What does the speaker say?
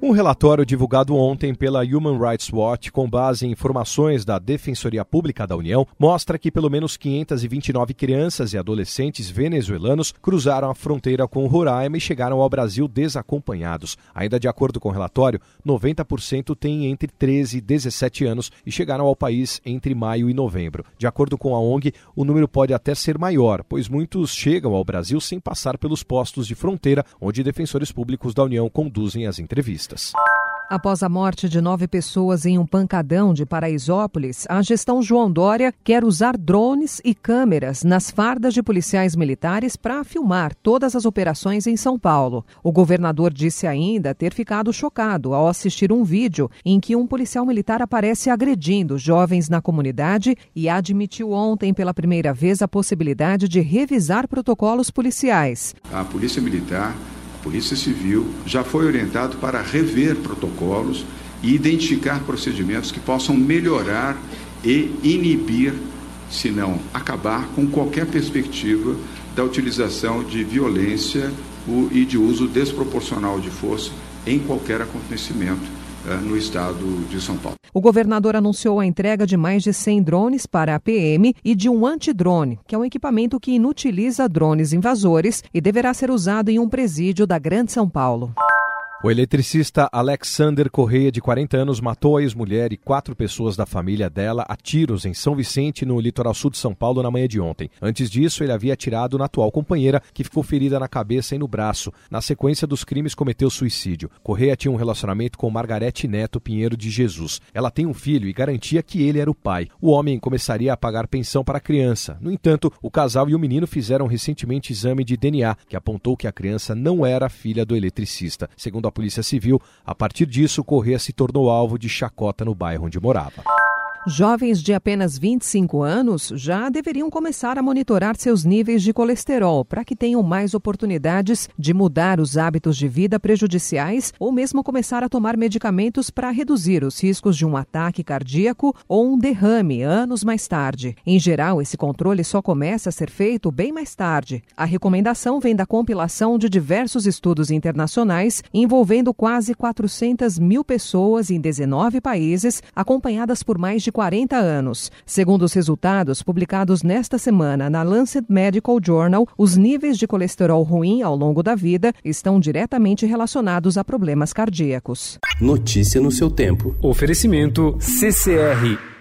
Um relatório divulgado ontem pela Human Rights Watch, com base em informações da Defensoria Pública da União, mostra que pelo menos 529 crianças e adolescentes venezuelanos cruzaram a fronteira com Roraima e chegaram ao Brasil desacompanhados. Ainda de acordo com o relatório, 90% têm entre 13 e 17 anos e chegaram ao país entre maio e novembro. De acordo com a ONG, o número pode até ser maior, pois muitos chegam ao Brasil sem passar pelos postos de fronteira, onde defensores públicos da União conduzem as entrevistas. Após a morte de nove pessoas em um pancadão de Paraisópolis, a gestão João Dória quer usar drones e câmeras nas fardas de policiais militares para filmar todas as operações em São Paulo. O governador disse ainda ter ficado chocado ao assistir um vídeo em que um policial militar aparece agredindo jovens na comunidade e admitiu ontem pela primeira vez a possibilidade de revisar protocolos policiais. A Polícia Militar Polícia Civil já foi orientado para rever protocolos e identificar procedimentos que possam melhorar e inibir, se não acabar, com qualquer perspectiva da utilização de violência e de uso desproporcional de força em qualquer acontecimento no estado de São Paulo. O governador anunciou a entrega de mais de 100 drones para a PM e de um antidrone, que é um equipamento que inutiliza drones invasores e deverá ser usado em um presídio da Grande São Paulo. O eletricista Alexander Correia, de 40 anos, matou a ex-mulher e quatro pessoas da família dela a tiros em São Vicente, no litoral sul de São Paulo, na manhã de ontem. Antes disso, ele havia atirado na atual companheira, que ficou ferida na cabeça e no braço. Na sequência dos crimes, cometeu suicídio. Correia tinha um relacionamento com Margarete Neto Pinheiro de Jesus. Ela tem um filho e garantia que ele era o pai. O homem começaria a pagar pensão para a criança. No entanto, o casal e o menino fizeram recentemente exame de DNA, que apontou que a criança não era filha do eletricista. Segundo a Polícia Civil, a partir disso, Corrêa se tornou alvo de chacota no bairro onde morava. Jovens de apenas 25 anos já deveriam começar a monitorar seus níveis de colesterol para que tenham mais oportunidades de mudar os hábitos de vida prejudiciais ou mesmo começar a tomar medicamentos para reduzir os riscos de um ataque cardíaco ou um derrame anos mais tarde. Em geral, esse controle só começa a ser feito bem mais tarde. A recomendação vem da compilação de diversos estudos internacionais envolvendo quase 400 mil pessoas em 19 países, acompanhadas por mais de 40 anos. Segundo os resultados publicados nesta semana na Lancet Medical Journal, os níveis de colesterol ruim ao longo da vida estão diretamente relacionados a problemas cardíacos. Notícia no seu tempo. Oferecimento CCR